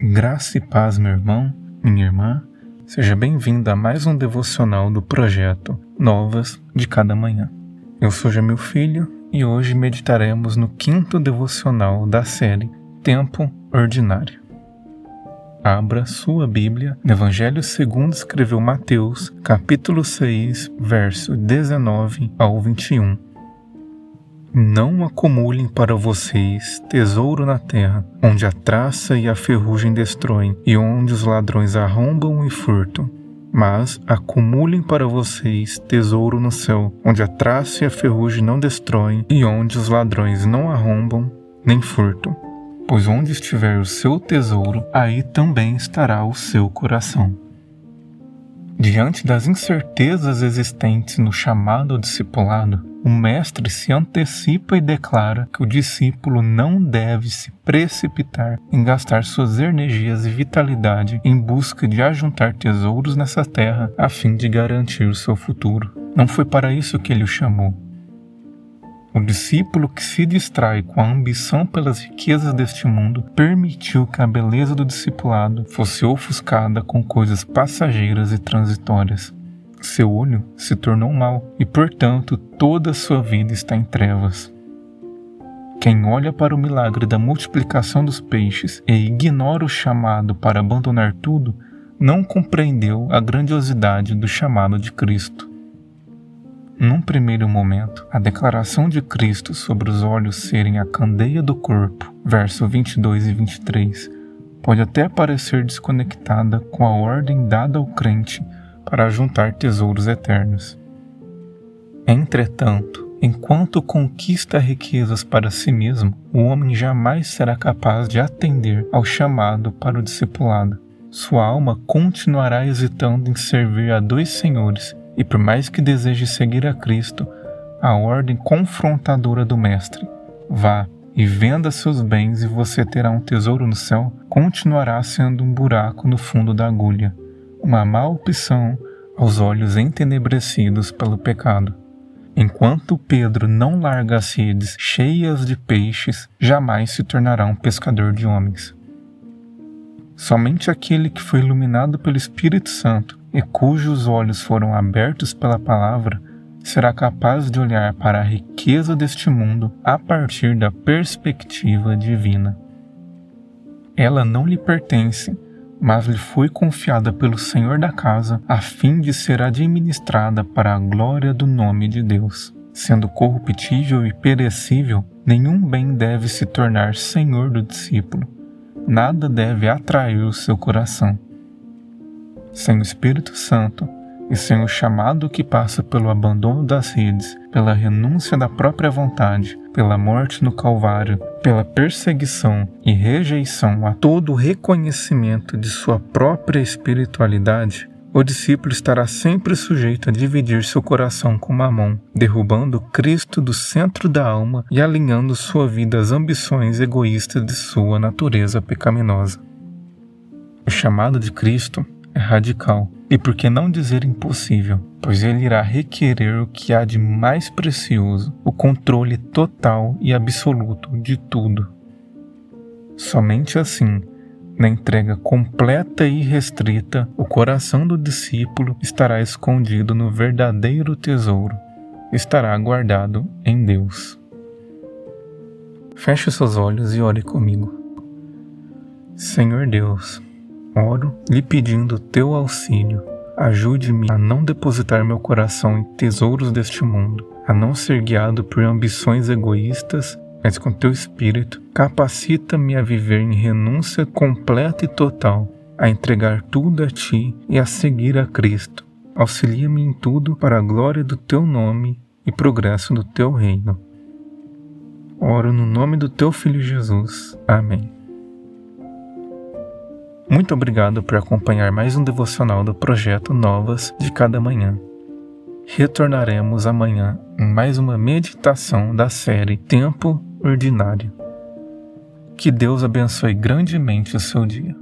Graça e paz, meu irmão, minha irmã. Seja bem-vindo a mais um devocional do projeto Novas de Cada Manhã. Eu sou Jamil Filho e hoje meditaremos no quinto devocional da série Tempo Ordinário. Abra sua Bíblia no Evangelho segundo escreveu Mateus, capítulo 6, verso 19 ao 21 não acumulem para vocês tesouro na terra, onde a traça e a ferrugem destroem, e onde os ladrões arrombam e furtam. Mas acumulem para vocês tesouro no céu, onde a traça e a ferrugem não destroem, e onde os ladrões não arrombam nem furtam. Pois onde estiver o seu tesouro, aí também estará o seu coração. Diante das incertezas existentes no chamado ao discipulado, o mestre se antecipa e declara que o discípulo não deve se precipitar em gastar suas energias e vitalidade em busca de ajuntar tesouros nessa terra a fim de garantir o seu futuro. Não foi para isso que ele o chamou. O discípulo que se distrai com a ambição pelas riquezas deste mundo permitiu que a beleza do discipulado fosse ofuscada com coisas passageiras e transitórias. Seu olho se tornou mau e, portanto, toda a sua vida está em trevas. Quem olha para o milagre da multiplicação dos peixes e ignora o chamado para abandonar tudo, não compreendeu a grandiosidade do chamado de Cristo. Num primeiro momento, a declaração de Cristo sobre os olhos serem a candeia do corpo, verso 22 e 23, pode até parecer desconectada com a ordem dada ao crente para juntar tesouros eternos. Entretanto, enquanto conquista riquezas para si mesmo, o homem jamais será capaz de atender ao chamado para o discipulado. Sua alma continuará hesitando em servir a dois senhores, e por mais que deseje seguir a Cristo, a ordem confrontadora do Mestre, vá e venda seus bens e você terá um tesouro no céu, continuará sendo um buraco no fundo da agulha uma má opção aos olhos entenebrecidos pelo pecado. Enquanto Pedro não larga as redes cheias de peixes, jamais se tornará um pescador de homens. Somente aquele que foi iluminado pelo Espírito Santo e cujos olhos foram abertos pela palavra será capaz de olhar para a riqueza deste mundo a partir da perspectiva divina. Ela não lhe pertence mas lhe foi confiada pelo Senhor da casa, a fim de ser administrada para a glória do nome de Deus. Sendo corruptível e perecível, nenhum bem deve se tornar senhor do discípulo. Nada deve atrair o seu coração. Sem o Espírito Santo, e sem o chamado que passa pelo abandono das redes, pela renúncia da própria vontade, pela morte no Calvário, pela perseguição e rejeição a todo reconhecimento de sua própria espiritualidade, o discípulo estará sempre sujeito a dividir seu coração com Mamon, derrubando Cristo do centro da alma e alinhando sua vida às ambições egoístas de sua natureza pecaminosa. O chamado de Cristo radical e por que não dizer impossível? Pois ele irá requerer o que há de mais precioso, o controle total e absoluto de tudo. Somente assim, na entrega completa e restrita, o coração do discípulo estará escondido no verdadeiro tesouro, estará guardado em Deus. Feche seus olhos e ore comigo. Senhor Deus, Oro lhe pedindo teu auxílio. Ajude-me a não depositar meu coração em tesouros deste mundo, a não ser guiado por ambições egoístas, mas com teu espírito, capacita-me a viver em renúncia completa e total, a entregar tudo a ti e a seguir a Cristo. Auxilia-me em tudo para a glória do teu nome e progresso do teu reino. Oro no nome do teu filho Jesus. Amém. Muito obrigado por acompanhar mais um devocional do projeto Novas de Cada Manhã. Retornaremos amanhã em mais uma meditação da série Tempo Ordinário. Que Deus abençoe grandemente o seu dia.